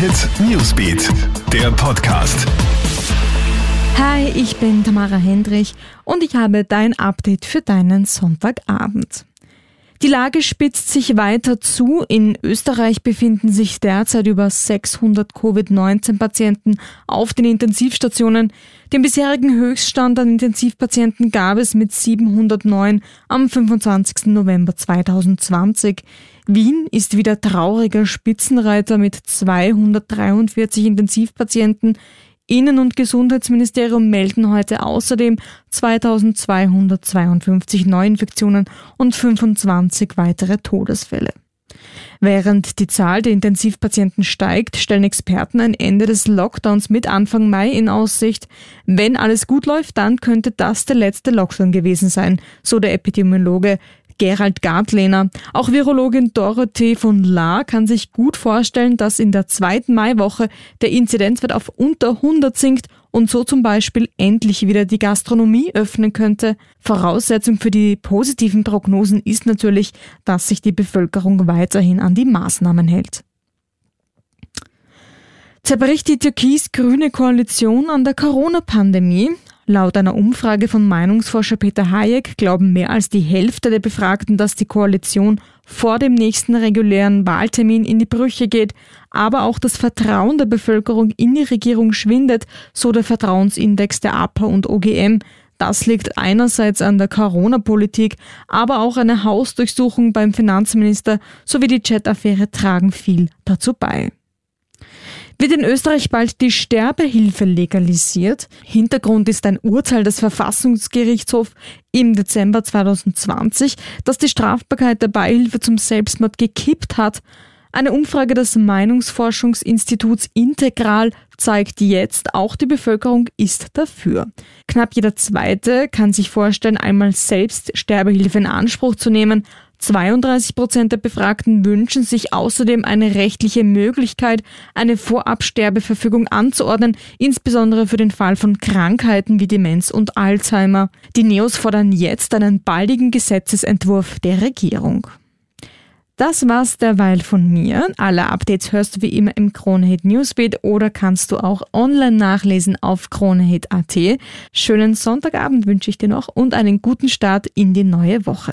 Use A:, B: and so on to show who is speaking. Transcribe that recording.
A: Hit Newsbeat, der Podcast.
B: Hi, ich bin Tamara Hendrich und ich habe dein Update für deinen Sonntagabend. Die Lage spitzt sich weiter zu. In Österreich befinden sich derzeit über 600 Covid-19-Patienten auf den Intensivstationen. Den bisherigen Höchststand an Intensivpatienten gab es mit 709 am 25. November 2020. Wien ist wieder trauriger Spitzenreiter mit 243 Intensivpatienten. Innen- und Gesundheitsministerium melden heute außerdem 2252 Neuinfektionen und 25 weitere Todesfälle. Während die Zahl der Intensivpatienten steigt, stellen Experten ein Ende des Lockdowns mit Anfang Mai in Aussicht. Wenn alles gut läuft, dann könnte das der letzte Lockdown gewesen sein, so der Epidemiologe Gerald Gartlehner. Auch Virologin Dorothee von La kann sich gut vorstellen, dass in der zweiten Maiwoche der Inzidenzwert auf unter 100 sinkt und so zum Beispiel endlich wieder die Gastronomie öffnen könnte. Voraussetzung für die positiven Prognosen ist natürlich, dass sich die Bevölkerung weiterhin an die Maßnahmen hält. Zerbricht die türkis-grüne Koalition an der Corona-Pandemie? Laut einer Umfrage von Meinungsforscher Peter Hayek glauben mehr als die Hälfte der Befragten, dass die Koalition vor dem nächsten regulären Wahltermin in die Brüche geht, aber auch das Vertrauen der Bevölkerung in die Regierung schwindet, so der Vertrauensindex der APA und OGM. Das liegt einerseits an der Corona-Politik, aber auch eine Hausdurchsuchung beim Finanzminister sowie die Chat-Affäre tragen viel dazu bei. Wird in Österreich bald die Sterbehilfe legalisiert? Hintergrund ist ein Urteil des Verfassungsgerichtshofs im Dezember 2020, das die Strafbarkeit der Beihilfe zum Selbstmord gekippt hat. Eine Umfrage des Meinungsforschungsinstituts Integral zeigt jetzt, auch die Bevölkerung ist dafür. Knapp jeder Zweite kann sich vorstellen, einmal selbst Sterbehilfe in Anspruch zu nehmen. 32 Prozent der Befragten wünschen sich außerdem eine rechtliche Möglichkeit, eine Vorabsterbeverfügung anzuordnen, insbesondere für den Fall von Krankheiten wie Demenz und Alzheimer. Die Neos fordern jetzt einen baldigen Gesetzesentwurf der Regierung. Das war's derweil von mir. Alle Updates hörst du wie immer im Kronehit Newsbeat oder kannst du auch online nachlesen auf kronehit.at. Schönen Sonntagabend wünsche ich dir noch und einen guten Start in die neue Woche.